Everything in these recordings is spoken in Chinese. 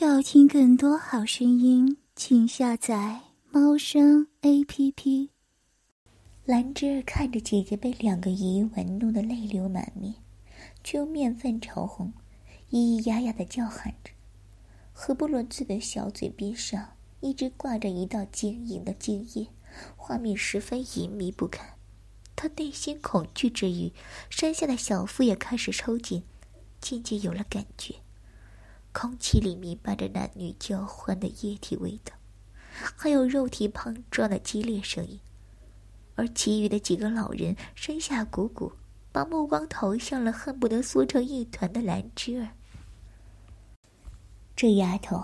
要听更多好声音，请下载猫声 A P P。兰芝儿看着姐姐被两个姨玩弄的泪流满面，却又面泛潮红，咿咿呀呀的叫喊着。何不伦自的小嘴边上一直挂着一道晶莹的晶液，画面十分隐秘不堪。他内心恐惧之余，山下的小腹也开始抽紧，渐渐有了感觉。空气里弥漫着男女交换的液体味道，还有肉体碰撞的激烈声音。而其余的几个老人身下鼓鼓，把目光投向了恨不得缩成一团的兰芝儿。这丫头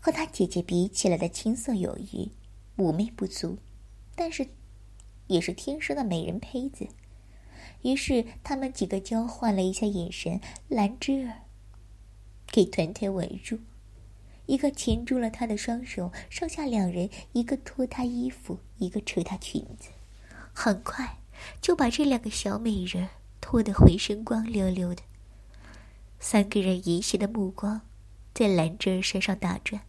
和她姐姐比起来的青涩有余，妩媚不足，但是也是天生的美人胚子。于是他们几个交换了一下眼神，兰芝儿。给团团围住，一个擒住了他的双手，上下两人，一个脱他衣服，一个扯他裙子，很快就把这两个小美人脱得浑身光溜溜的。三个人淫邪的目光在兰芝身上打转，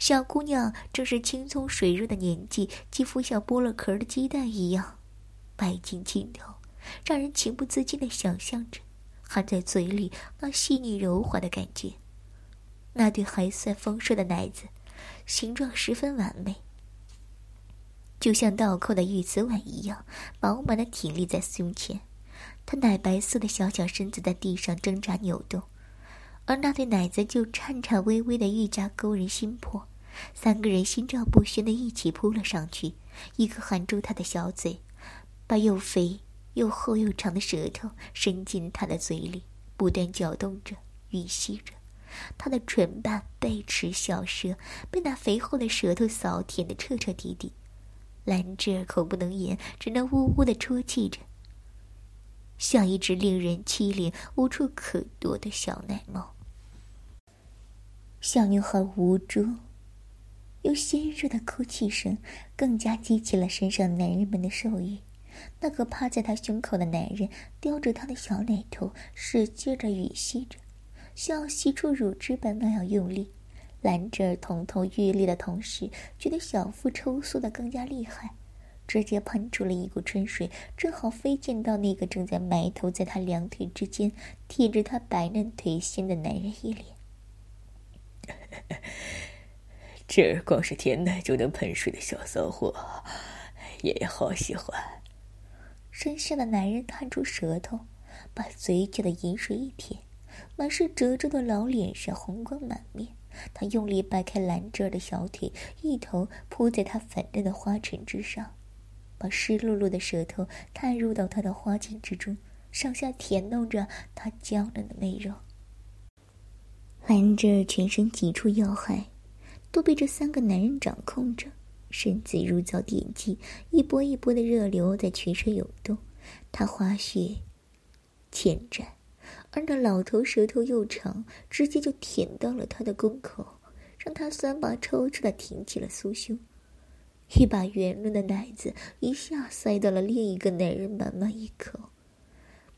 小姑娘正是青葱水润的年纪，肌肤像剥了壳的鸡蛋一样白净清透，让人情不自禁的想象着含在嘴里那细腻柔滑的感觉。那对还算丰硕的奶子，形状十分完美，就像倒扣的玉瓷碗一样，饱满的挺立在胸前。他奶白色的小小身子在地上挣扎扭动，而那对奶子就颤颤巍巍的愈加勾人心魄。三个人心照不宣的一起扑了上去，一个含住他的小嘴，把又肥又厚又长的舌头伸进他的嘴里，不断搅动着，吮吸着。他的唇瓣、背齿、小舌被那肥厚的舌头扫舔得彻彻底底，兰芝儿口不能言，只能呜呜的啜泣着，像一只令人凄怜、无处可躲的小奶猫。小女孩无助又鲜热的哭泣声，更加激起了身上男人们的兽欲。那个趴在她胸口的男人叼着她的小奶头，使劲的吮吸着。像吸出乳汁般那样用力，兰芝儿疼痛欲裂的同时，觉得小腹抽缩的更加厉害，直接喷出了一股春水，正好飞溅到那个正在埋头在她两腿之间舔着她白嫩腿心的男人一脸。这儿光是舔奶就能喷水的小骚货，爷爷好喜欢。身下的男人探出舌头，把嘴角的饮水一舔。满是褶皱的老脸上红光满面，他用力掰开兰芝儿的小腿，一头扑在她粉嫩的花唇之上，把湿漉漉的舌头探入到她的花茎之中，上下舔弄着她娇嫩的媚肉。兰芝儿全身几处要害，都被这三个男人掌控着，身子如遭电击，一波一波的热流在全身涌动，她花穴浅展。而那老头舌头又长，直接就舔到了他的宫口，让他酸麻抽搐的挺起了酥胸，一把圆润的奶子一下塞到了另一个男人满满一口。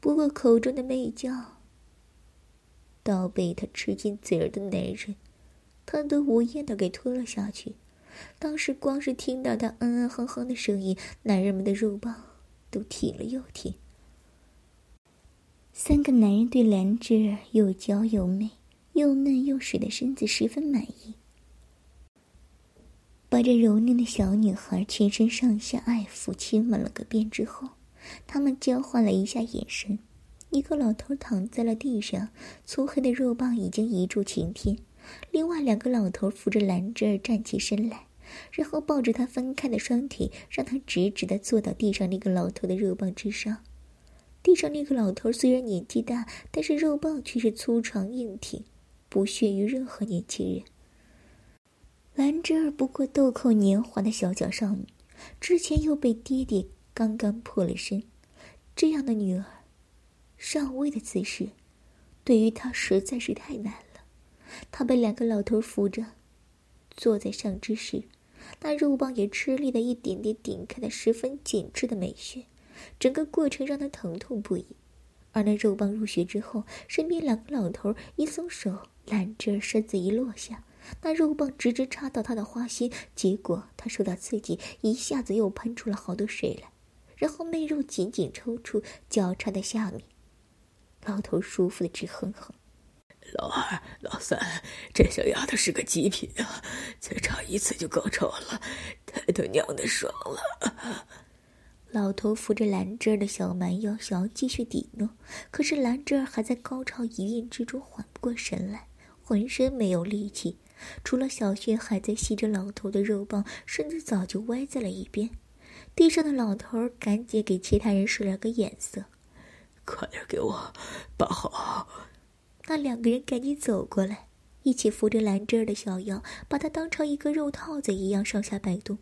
不过口中的媚叫，倒被他吃进嘴儿的男人，贪得无厌的给吞了下去。当时光是听到他嗯嗯哼哼的声音，男人们的肉棒都挺了又挺。三个男人对兰芝儿又娇又美、又嫩又水的身子十分满意，把这柔嫩的小女孩全身上下爱抚亲吻了个遍之后，他们交换了一下眼神。一个老头躺在了地上，粗黑的肉棒已经一柱擎天；另外两个老头扶着兰芝儿站起身来，然后抱着她分开的双腿，让她直直的坐到地上那个老头的肉棒之上。地上那个老头虽然年纪大，但是肉棒却是粗长硬挺，不逊于任何年轻人。兰芝儿不过豆蔻年华的小脚少女，之前又被爹爹刚刚破了身，这样的女儿，上位的姿势，对于她实在是太难了。她被两个老头扶着，坐在上之时，那肉棒也吃力的一点点顶开了十分紧致的美穴。整个过程让他疼痛不已，而那肉棒入穴之后，身边两个老头一松手，兰芝身子一落下，那肉棒直直插到他的花心，结果他受到刺激，一下子又喷出了好多水来，然后媚肉紧紧抽搐，交叉在下面。老头舒服的直哼哼。老二、老三，这小丫头是个极品啊！才插一次就高潮了，太他娘的爽了！老头扶着兰芝儿的小蛮腰，想要继续抵诺，可是兰芝儿还在高潮一韵之中缓不过神来，浑身没有力气。除了小穴还在吸着老头的肉棒，身子早就歪在了一边。地上的老头赶紧给其他人使了个眼色：“快点给我把好！”那两个人赶紧走过来，一起扶着兰芝儿的小腰，把她当成一个肉套子一样上下摆动，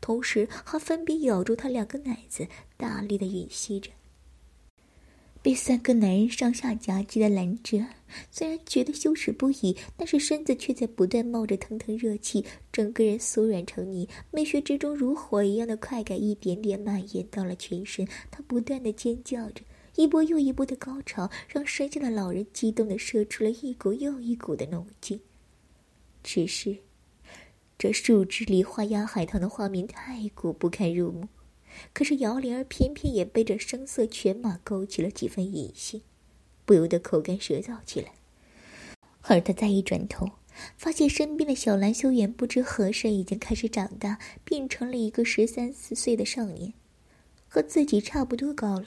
同时还分别咬住他两个奶子，大力的吮吸着。被三个男人上下夹击的兰芝，虽然觉得羞耻不已，但是身子却在不断冒着腾腾热气，整个人酥软成泥，美穴之中如火一样的快感一点点蔓延到了全身，她不断的尖叫着。一波又一波的高潮，让身下的老人激动的射出了一股又一股的浓劲。只是，这树枝梨花压海棠的画面太过不堪入目。可是姚灵儿偏偏也被这声色犬马勾起了几分淫心，不由得口干舌燥起来。而他再一转头，发现身边的小兰修远不知何时已经开始长大，变成了一个十三四岁的少年，和自己差不多高了。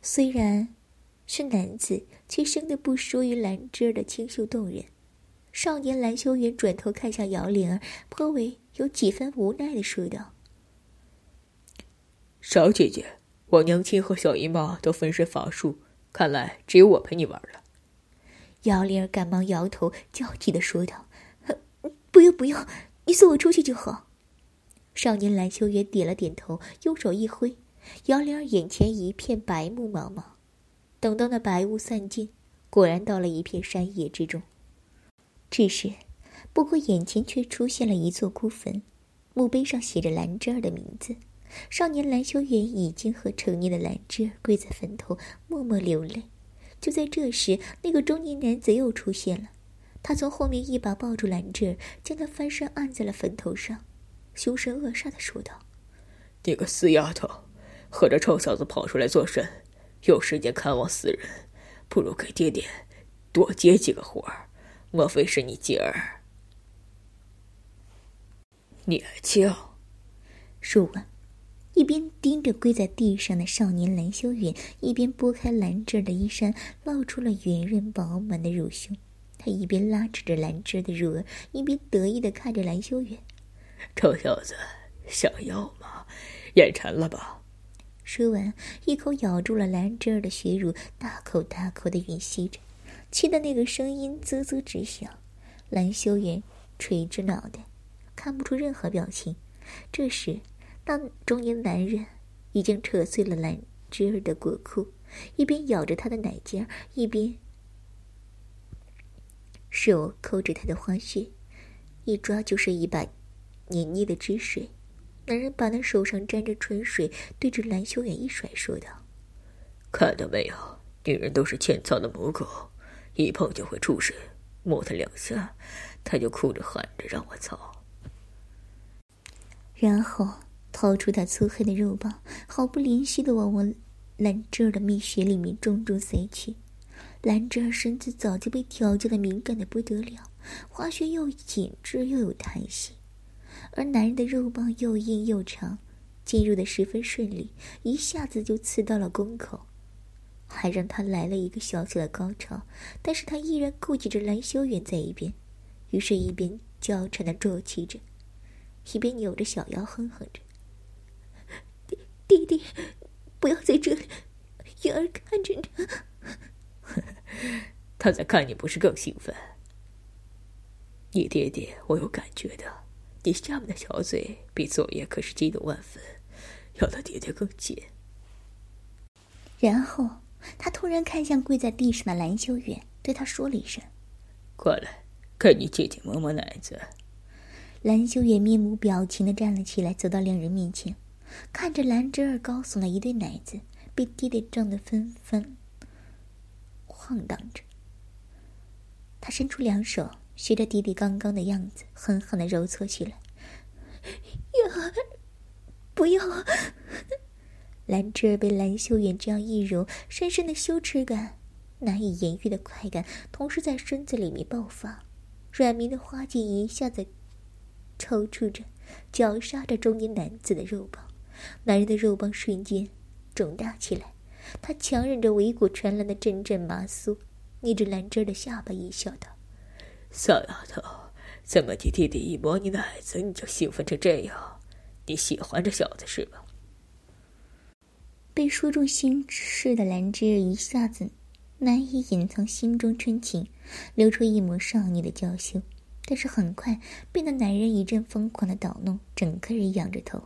虽然是男子，却生得不输于兰芝儿的清秀动人。少年蓝修云转头看向姚灵儿，颇为有几分无奈的说道：“少姐姐，我娘亲和小姨妈都分身乏术，看来只有我陪你玩了。”姚灵儿赶忙摇头，焦急的说道：“不用不用，你送我出去就好。”少年蓝修云点了点头，用手一挥。姚灵儿眼前一片白雾茫茫，等到那白雾散尽，果然到了一片山野之中。只是，不过眼前却出现了一座孤坟，墓碑上写着兰芝儿的名字。少年兰修远已经和成年的兰芝儿跪在坟头，默默流泪。就在这时，那个中年男子又出现了，他从后面一把抱住兰芝儿，将她翻身按在了坟头上，凶神恶煞的说道：“你个死丫头！”和这臭小子跑出来做甚？有时间看望死人，不如给爹爹多接几个活儿。莫非是你姐儿？年轻。说完，一边盯着跪在地上的少年蓝修远，一边拨开兰芝的衣衫，露出了圆润饱满的乳胸。他一边拉扯着兰芝的乳儿，一边得意的看着蓝修远：“臭小子，想要吗？眼馋了吧？”说完，一口咬住了兰芝儿的血乳，大口大口的吮吸着，气得那个声音啧啧直响。蓝修远垂着脑袋，看不出任何表情。这时，那中年男人已经扯碎了兰芝儿的裹裤，一边咬着她的奶尖，一边手抠着她的花穴，一抓就是一把黏腻的汁水。男人把那手上沾着春水对着蓝修远一甩，说道：“看到没有，女人都是欠操的母狗，一碰就会出水，摸他两下，他就哭着喊着让我操。”然后掏出他粗黑的肉棒，毫不怜惜的往我兰芝儿的蜜穴里面重重塞去。兰芝儿身子早就被调教的敏感的不得了，花穴又紧致又有弹性。而男人的肉棒又硬又长，进入的十分顺利，一下子就刺到了宫口，还让他来了一个小小的高潮。但是他依然顾及着蓝修远在一边，于是，一边娇嗔的啜泣着，一边扭着小腰哼哼着：“弟弟弟，不要在这里，云儿看着呢。”他在看你，不是更兴奋？你爹爹，我有感觉的。你下面的小嘴比昨夜可是激动万分，要他爹爹更紧。然后他突然看向跪在地上的蓝修远，对他说了一声：“过来，给你姐姐摸摸奶子。”蓝修远面无表情的站了起来，走到两人面前，看着兰芝儿高耸的一对奶子被爹爹撞得纷纷晃荡着，他伸出两手学着弟弟刚刚的样子，狠狠的揉搓起来。呀，不要！兰芝儿被蓝秀远这样一揉，深深的羞耻感、难以言喻的快感同时在身子里面爆发，软绵的花茎一下子抽搐着，绞杀着中年男子的肉棒。男人的肉棒瞬间肿大起来，他强忍着尾骨传来的阵阵麻酥，捏着兰芝儿的下巴，一笑道：“小丫头，怎么你弟弟一摸你奶子，你就兴奋成这样？你喜欢这小子是吧？”被说中心事的兰芝一下子难以隐藏心中春情，流出一抹少女的娇羞，但是很快被那男人一阵疯狂的捣弄，整个人仰着头，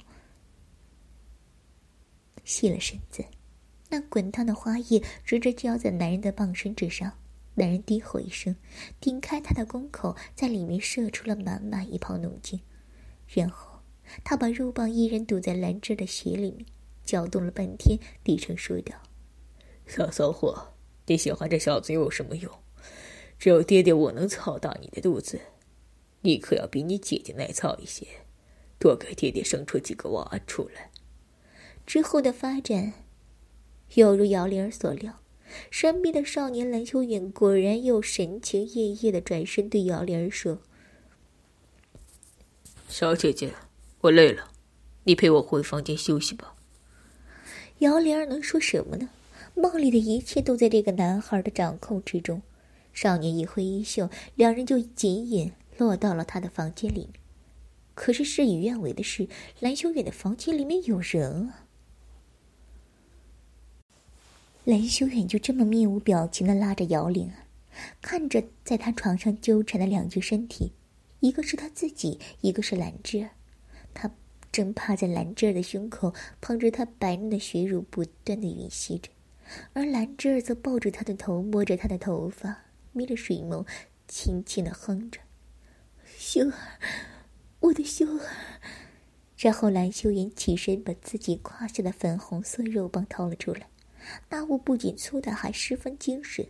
细了身子，那滚烫的花叶直直浇在男人的棒身之上。男人低吼一声，顶开他的宫口，在里面射出了满满一泡浓精，然后他把肉棒一人堵在兰芝的血里面。搅动了半天，低声说道：“小骚货，你喜欢这小子又有什么用？只有爹爹我能操大你的肚子，你可要比你姐姐耐操一些，多给爹爹生出几个娃出来。”之后的发展，犹如姚灵儿所料，身边的少年蓝秋远果然又神情奕奕的转身对姚灵儿说：“小姐姐，我累了，你陪我回房间休息吧。”姚玲儿能说什么呢？梦里的一切都在这个男孩的掌控之中。少年一挥衣袖，两人就紧紧落到了他的房间里。可是事与愿违的是，蓝修远的房间里面有人啊！蓝修远就这么面无表情的拉着姚玲儿，看着在他床上纠缠的两具身体，一个是他自己，一个是兰芝，正趴在兰芝儿的胸口，捧着她白嫩的血乳，不断的吮吸着；而兰芝儿则抱着他的头，摸着他的头发，眯着水眸，轻轻的哼着：“秀儿，我的秀儿。”然后蓝秀妍起身，把自己胯下的粉红色肉棒掏了出来，那物不仅粗大，还十分精神，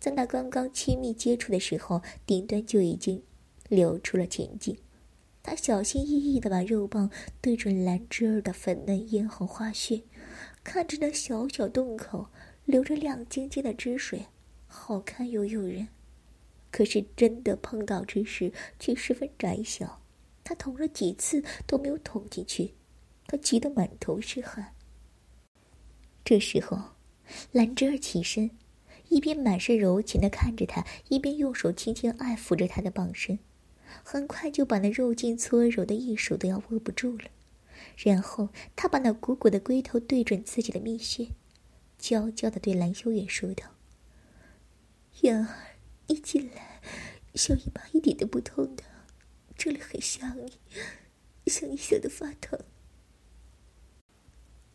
在那刚刚亲密接触的时候，顶端就已经流出了前劲。他小心翼翼的把肉棒对准兰芝儿的粉嫩嫣红花穴，看着那小小洞口流着亮晶晶的汁水，好看又诱人。可是真的碰到之时，却十分窄小。他捅了几次都没有捅进去，他急得满头是汗。这时候，兰芝儿起身，一边满是柔情的看着他，一边用手轻轻爱抚着他的棒身。很快就把那肉劲搓揉的一手都要握不住了，然后他把那鼓鼓的龟头对准自己的蜜穴，娇娇的对蓝修远说道：“远儿，一进来，小姨妈一点都不痛的，这里很想你，想你想的发疼。”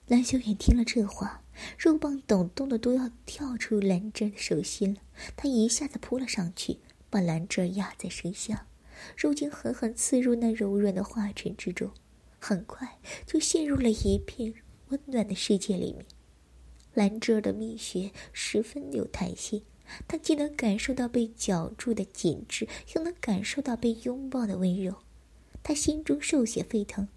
蓝修远听了这话，肉棒抖动的都要跳出兰芝的手心了，他一下子扑了上去，把兰芝压在身下。肉茎狠狠刺入那柔软的花尘之中，很快就陷入了一片温暖的世界里面。兰芝儿的蜜穴十分有弹性，她既能感受到被绞住的紧致，又能感受到被拥抱的温柔。她心中兽血沸腾，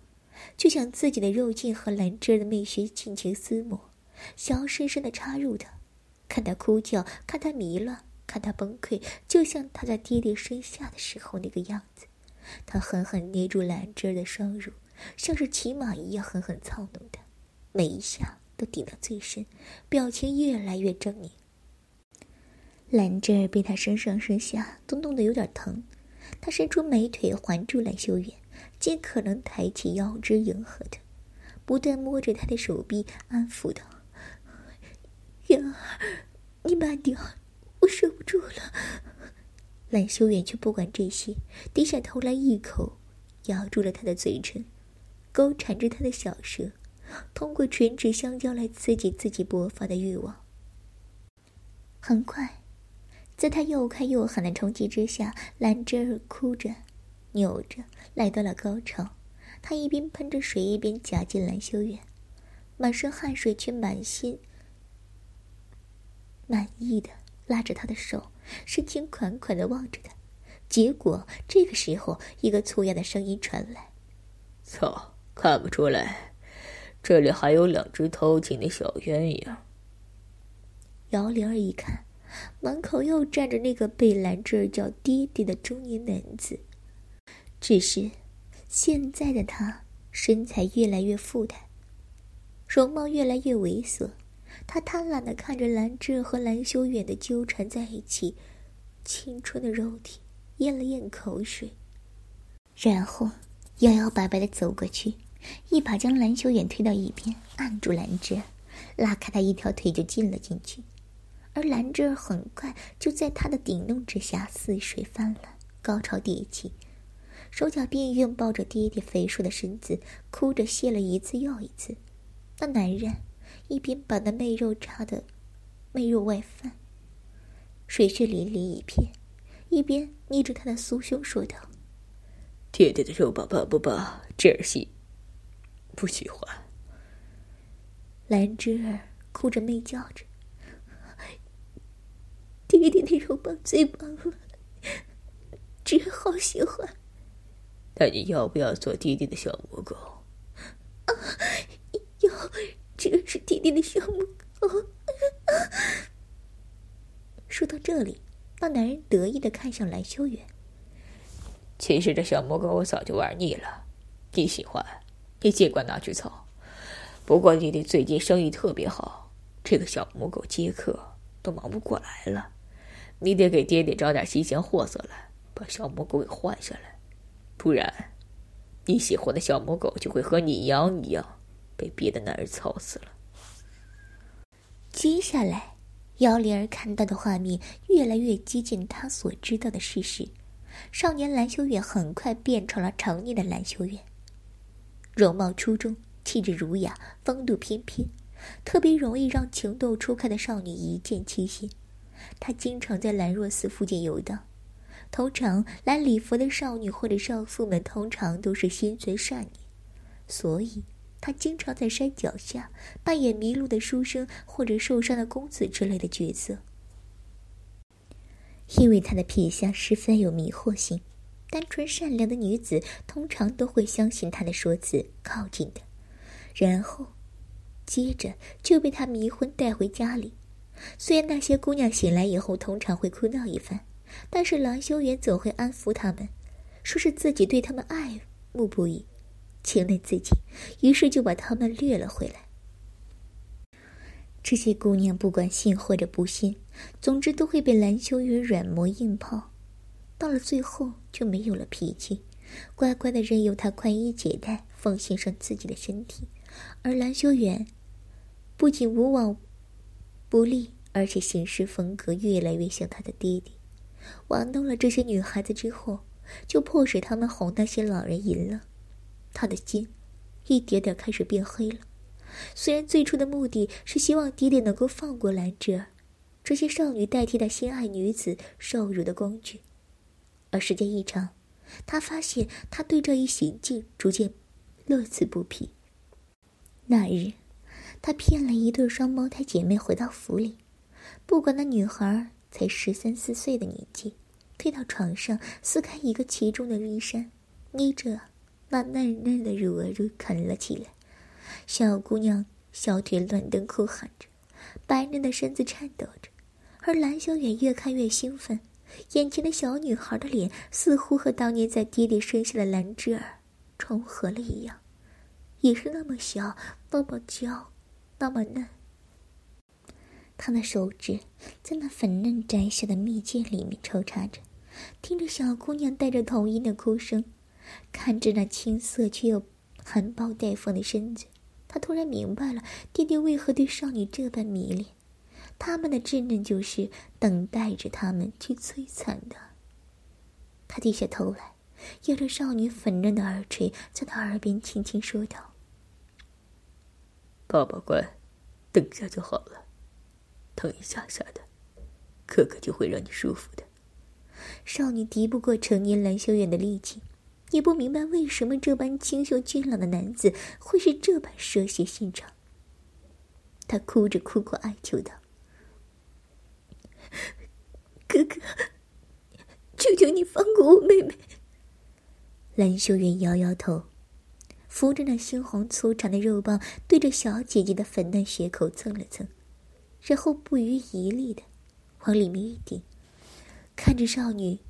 就想自己的肉茎和兰芝儿的蜜穴尽情厮磨，想要深深的插入她，看她哭叫，看她迷乱。看他崩溃，就像他在爹爹生下的时候那个样子。他狠狠捏住兰芝儿的双乳，像是骑马一样狠狠操弄她，每一下都顶到最深，表情越来越狰狞。兰芝儿被他身上生下都弄得有点疼，他伸出美腿环住兰修远，尽可能抬起腰肢迎合他，不断摸着他的手臂，安抚道：“远儿，你慢点。”受不住了，蓝修远却不管这些，低下头来，一口咬住了他的嘴唇，勾缠着他的小舌，通过唇齿相交来刺激自己勃发的欲望。很快，在他又快又狠的冲击之下，兰芝儿哭着、扭着来到了高潮。他一边喷着水，一边夹进蓝修远，满身汗水却满心满意的。拉着他的手，深情款款的望着他，结果这个时候，一个粗哑的声音传来：“操，看不出来，这里还有两只偷情的小鸳鸯。”姚玲儿一看，门口又站着那个被兰芝儿叫爹爹的中年男子。只是，现在的他身材越来越富态，容貌越来越猥琐。他贪婪的看着兰芝和蓝修远的纠缠在一起，青春的肉体，咽了咽口水，然后摇摇摆摆的走过去，一把将蓝修远推到一边，按住兰芝，拉开他一条腿就进了进去。而兰芝很快就在他的顶弄之下似水泛滥，高潮迭起，手脚并用抱着爹爹肥硕的身子，哭着泄了一次又一次。那男人一边把那媚肉插的媚肉外翻，水血淋漓一片，一边捏着他的酥胸说道：“爹爹的肉棒棒不棒？这儿喜不喜欢。”兰芝儿哭着媚叫着。爹爹的肉棒最棒了，真好喜欢。那你要不要做爹爹的小母狗？啊，要！这是爹爹的小母狗。说到这里，那男人得意的看向蓝修远。其实这小母狗我早就玩腻了，你喜欢，你尽管拿去操。不过爹爹最近生意特别好，这个小母狗接客都忙不过来了。你得给爹爹找点新鲜货色来，把小母狗给换下来，不然，你喜欢的小母狗就会和你一样一样，被别的男人操死了。接下来，姚灵儿看到的画面越来越接近她所知道的事实。少年蓝修远很快变成了成年的蓝修远，容貌出众，气质儒雅，风度翩翩，特别容易让情窦初开的少女一见倾心。他经常在兰若寺附近游荡，通常来礼佛的少女或者少妇们通常都是心存善念，所以他经常在山脚下扮演迷路的书生或者受伤的公子之类的角色。因为他的皮相十分有迷惑性，单纯善良的女子通常都会相信他的说辞，靠近的，然后，接着就被他迷昏带回家里。虽然那些姑娘醒来以后通常会哭闹一番，但是郎修远总会安抚她们，说是自己对她们爱慕不已，情难自己，于是就把她们掠了回来。这些姑娘不管信或者不信，总之都会被蓝修远软磨硬泡，到了最后就没有了脾气，乖乖的任由他宽衣解带，奉献上自己的身体，而蓝修远不仅无往。不利，而且行事风格越来越像他的爹爹。玩弄了这些女孩子之后，就迫使他们哄那些老人淫了。他的心一点点开始变黑了。虽然最初的目的是希望爹爹能够放过兰芝儿，这些少女代替他心爱女子受辱的工具，而时间一长，他发现他对这一行径逐渐乐此不疲。那日。他骗了一对双胞胎姐妹回到府里，不管那女孩才十三四岁的年纪，推到床上撕开一个其中的衣衫，捏着那嫩嫩的乳儿就啃了起来。小姑娘小腿乱蹬哭喊着，白嫩的身子颤抖着，而蓝小远越看越兴奋，眼前的小女孩的脸似乎和当年在爹爹生下的兰芝儿重合了一样，也是那么小，那么娇。那么嫩，他的手指在那粉嫩窄小的蜜饯里面抽插着，听着小姑娘带着童音的哭声，看着那青涩却又含苞待放的身子，他突然明白了爹爹为何对少女这般迷恋，他们的稚嫩就是等待着他们去摧残的。他低下头来，压着少女粉嫩的耳垂，在她耳边轻轻说道。爸爸乖，等一下就好了，疼一下下的，哥哥就会让你舒服的。少女敌不过成年蓝修远的力气，也不明白为什么这般清秀俊朗的男子会是这般蛇蝎心肠。他哭着苦苦哀求道：“哥哥，求求你放过我妹妹。蓝秀媛摇摇头，扶着那猩红粗长的肉棒，对着小姐姐的粉嫩血口蹭了蹭，然后不遗余力的往里面一顶，看着少女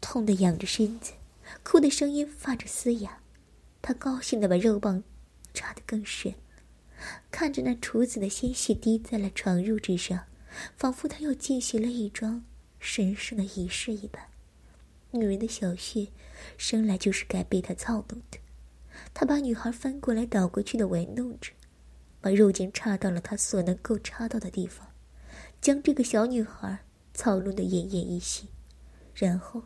痛的仰着身子，哭的声音发着嘶哑，他高兴的把肉棒插得更深，看着那处子的鲜血滴在了床褥之上，仿佛他又进行了一桩神圣的仪式一般。女人的小穴，生来就是该被他操弄的。他把女孩翻过来倒过去的玩弄着，把肉茎插到了他所能够插到的地方，将这个小女孩操弄得奄奄一息。然后，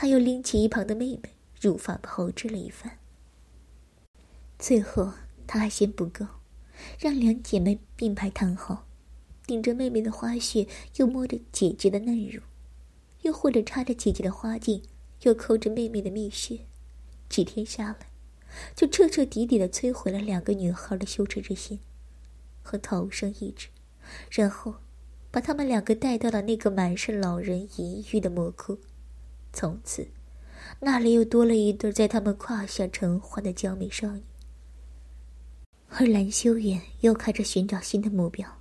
他又拎起一旁的妹妹，如法炮制了一番。最后，他还嫌不够，让两姐妹并排躺好，顶着妹妹的花穴，又摸着姐姐的嫩乳。又或者插着姐姐的花茎，又抠着妹妹的蜜穴，几天下来，就彻彻底底的摧毁了两个女孩的羞耻之心和逃生意志，然后把他们两个带到了那个满是老人淫欲的魔窟。从此，那里又多了一对在他们胯下成欢的娇美少女。而蓝修远又开始寻找新的目标，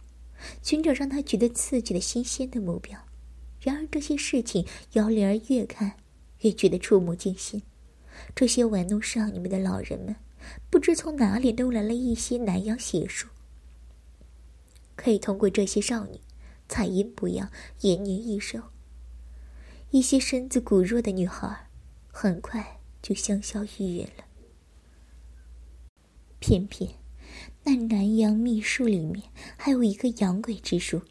寻找让他觉得刺激的新鲜的目标。然而这些事情，姚灵儿越看越觉得触目惊心。这些玩弄少女们的老人们，不知从哪里弄来了一些南洋邪术，可以通过这些少女，采阴补阳，延年益寿。一些身子骨弱的女孩，很快就香消玉殒了。偏偏那南洋秘术里面还有一个养鬼之术。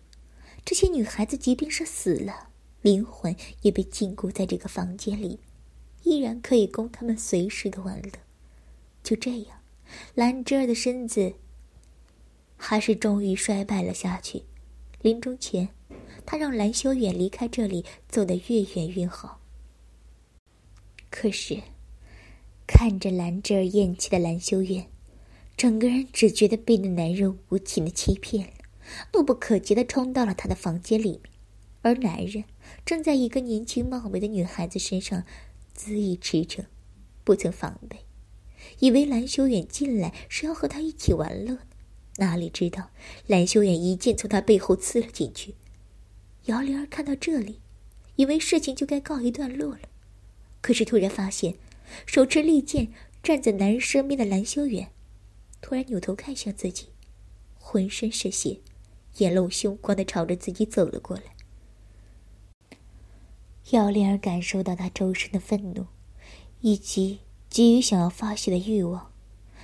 这些女孩子即便是死了，灵魂也被禁锢在这个房间里，依然可以供他们随时的玩乐。就这样，兰芝儿的身子还是终于衰败了下去。临终前，他让蓝修远离开这里，走得越远越好。可是，看着兰芝儿厌弃的蓝修远，整个人只觉得被那男人无情的欺骗了。怒不可遏的冲到了他的房间里面，而男人正在一个年轻貌美的女孩子身上恣意驰骋，不曾防备，以为蓝修远进来是要和他一起玩乐哪里知道蓝修远一剑从他背后刺了进去。姚灵儿看到这里，以为事情就该告一段落了，可是突然发现手持利剑站在男人身边的蓝修远，突然扭头看向自己，浑身是血。眼露凶光的朝着自己走了过来。姚玲儿感受到他周身的愤怒，以及急于想要发泄的欲望，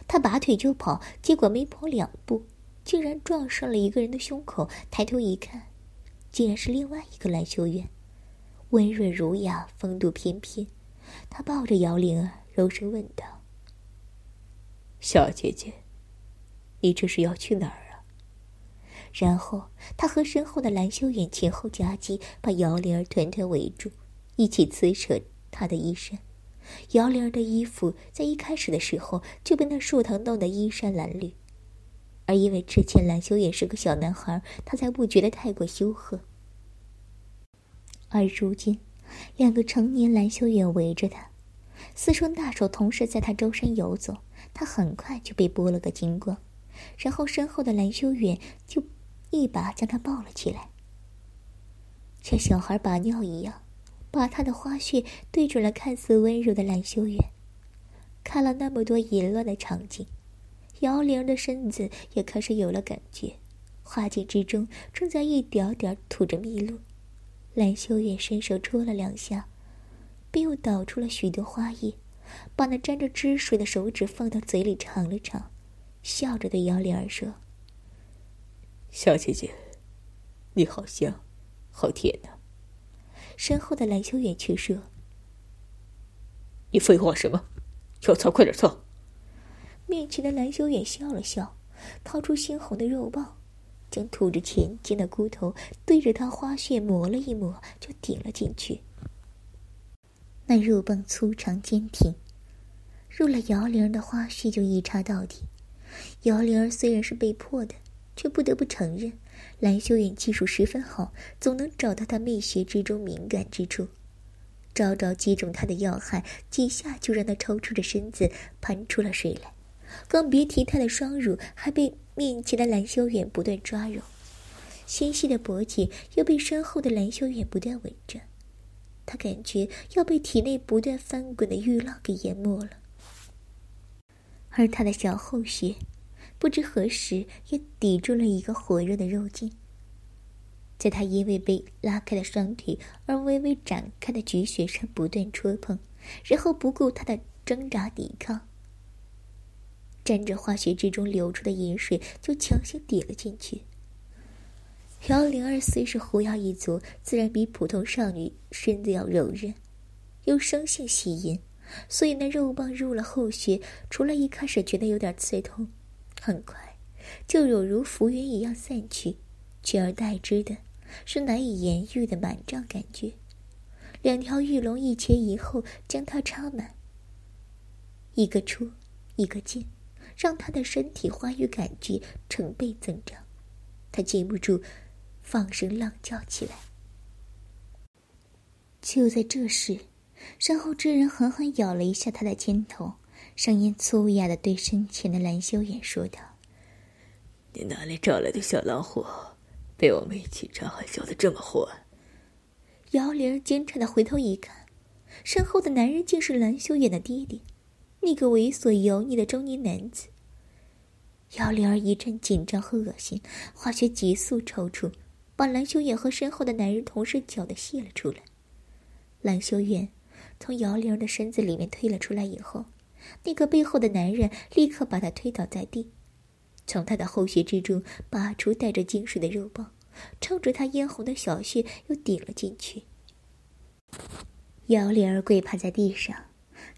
他拔腿就跑，结果没跑两步，竟然撞上了一个人的胸口。抬头一看，竟然是另外一个蓝修远，温润儒雅，风度翩翩。他抱着姚玲儿，柔声问道：“小姐姐，你这是要去哪儿啊？”然后，他和身后的蓝修远前后夹击，把姚玲儿团团围住，一起撕扯她的衣衫。姚玲儿的衣服在一开始的时候就被那树藤弄得衣衫褴褛，而因为之前蓝修远是个小男孩，他才不觉得太过羞涩。而如今，两个成年蓝修远围着他，四双大手同时在他周身游走，他很快就被剥了个精光，然后身后的蓝修远就。一把将他抱了起来，像小孩把尿一样，把他的花穴对准了看似温柔的蓝修远。看了那么多淫乱的场景，姚灵儿的身子也开始有了感觉，花茎之中正在一点点吐着蜜露。蓝修远伸手戳了两下，便又倒出了许多花叶，把那沾着汁水的手指放到嘴里尝了尝，笑着对姚玲儿说。小姐姐，你好香，好甜呐！身后的蓝修远却说：“你废话什么？要操快点操！”面前的蓝修远笑了笑，掏出猩红的肉棒，将吐着前尖的骨头对着他花穴磨了一磨，就顶了进去。那肉棒粗长坚挺，入了姚灵儿的花穴就一插到底。姚灵儿虽然是被迫的。却不得不承认，蓝修远技术十分好，总能找到他媚穴之中敏感之处。招招击中他的要害，几下就让他抽搐着身子喷出了水来，更别提他的双乳还被面前的蓝修远不断抓揉，纤细的脖颈又被身后的蓝修远不断吻着，他感觉要被体内不断翻滚的欲浪给淹没了，而他的小后穴，不知何时也抵住了一个火热的肉劲。在他因为被拉开的双腿而微微展开的菊穴上不断戳碰，然后不顾他的挣扎抵抗，沾着花穴之中流出的饮水就强行抵了进去。姚灵儿虽是狐妖一族，自然比普通少女身子要柔韧，又生性喜淫，所以那肉棒入了后穴，除了一开始觉得有点刺痛，很快就有如浮云一样散去，取而代之的。是难以言喻的满胀感觉，两条玉龙一前一后将它插满，一个出，一个进，让他的身体欢愉感觉成倍增长。他禁不住放声浪叫起来。就在这时，身后之人狠狠咬了一下他的肩头，声音粗哑的对身前的蓝修远说道：“你哪里找来的小老虎？”被我们一起扎，还笑的这么欢。姚玲儿惊诧的回头一看，身后的男人竟是蓝修远的爹爹，那个猥琐油腻的中年男子。姚玲儿一阵紧张和恶心，化学急速抽搐，把蓝修远和身后的男人同时搅得泄了出来。蓝修远从姚玲儿的身子里面推了出来以后，那个背后的男人立刻把他推倒在地。从他的后穴之中拔出带着精水的肉棒，冲着他嫣红的小穴又顶了进去。姚莲儿跪趴在地上，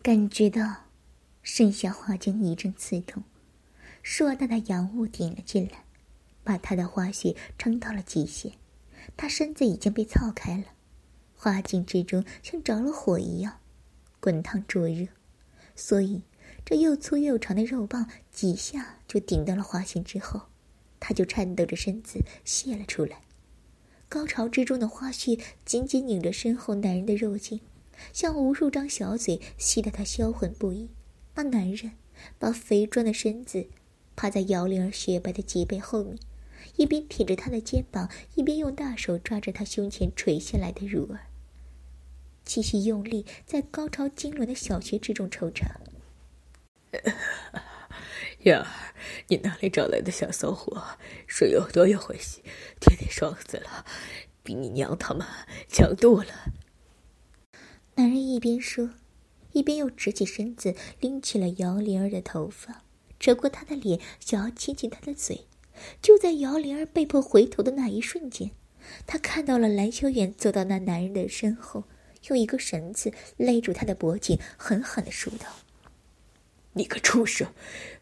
感觉到身下花茎一阵刺痛，硕大的阳物顶了进来，把他的花絮撑到了极限。他身子已经被操开了，花茎之中像着了火一样，滚烫灼热，所以。这又粗又长的肉棒几下就顶到了花心之后，他就颤抖着身子泄了出来。高潮之中的花絮紧紧拧着身后男人的肉茎，像无数张小嘴吸得他销魂不已。那男人把肥壮的身子趴在姚灵儿雪白的脊背后面，一边挺着她的肩膀，一边用大手抓着她胸前垂下来的乳儿，继续用力在高潮痉挛的小穴之中抽插。燕儿，你哪里找来的小骚货？水有多有欢喜，天天爽死了，比你娘他们强多了。男人一边说，一边又直起身子，拎起了姚灵儿的头发，扯过他的脸，想要亲亲他的嘴。就在姚灵儿被迫回头的那一瞬间，她看到了蓝修远走到那男人的身后，用一个绳子勒住他的脖颈，狠狠的说道。你个畜生！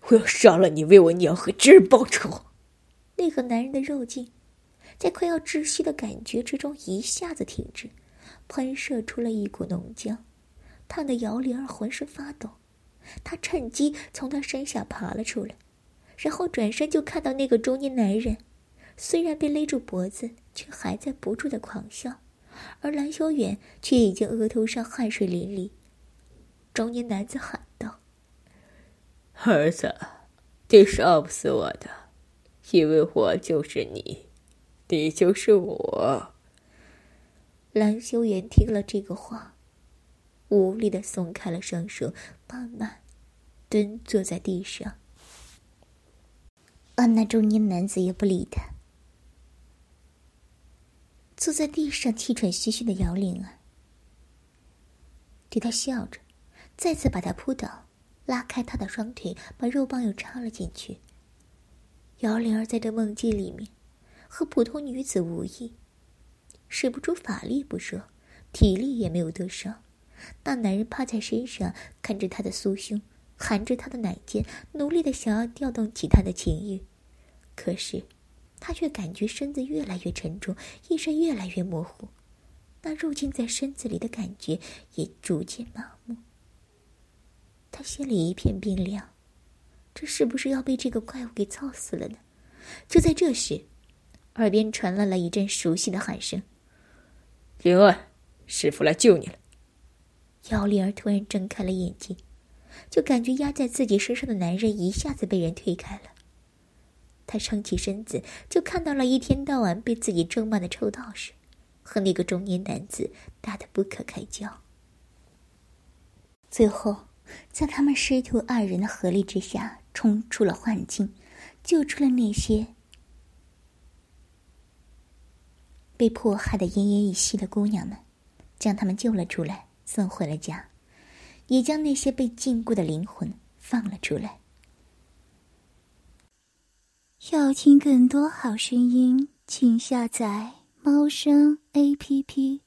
我要杀了你，为我娘和侄儿报仇！那个男人的肉劲，在快要窒息的感觉之中一下子停止，喷射出了一股浓浆，烫得姚灵儿浑身发抖。他趁机从他身下爬了出来，然后转身就看到那个中年男人，虽然被勒住脖子，却还在不住的狂笑，而蓝小远却已经额头上汗水淋漓。中年男子喊道。儿子，你杀不死我的，因为我就是你，你就是我。蓝修远听了这个话，无力的松开了双手，慢慢蹲坐在地上。而那中年男子也不理他，坐在地上气喘吁吁的姚玲儿，对他笑着，再次把他扑倒。拉开他的双腿，把肉棒又插了进去。姚灵儿在这梦境里面，和普通女子无异，使不出法力不说，体力也没有多少。那男人趴在身上，看着她的酥胸，含着她的奶尖，努力的想要调动起她的情欲，可是，他却感觉身子越来越沉重，意识越来越模糊，那入侵在身子里的感觉也逐渐麻木。他心里一片冰凉，这是不是要被这个怪物给操死了呢？就在这时，耳边传来了一阵熟悉的喊声：“灵儿，师傅来救你了。”姚丽儿突然睁开了眼睛，就感觉压在自己身上的男人一下子被人推开了。她撑起身子，就看到了一天到晚被自己咒骂的臭道士，和那个中年男子打得不可开交。最后，在他们师徒二人的合力之下，冲出了幻境，救出了那些被迫害的奄奄一息的姑娘们，将他们救了出来。送回了家，也将那些被禁锢的灵魂放了出来。要听更多好声音，请下载猫声 A P P。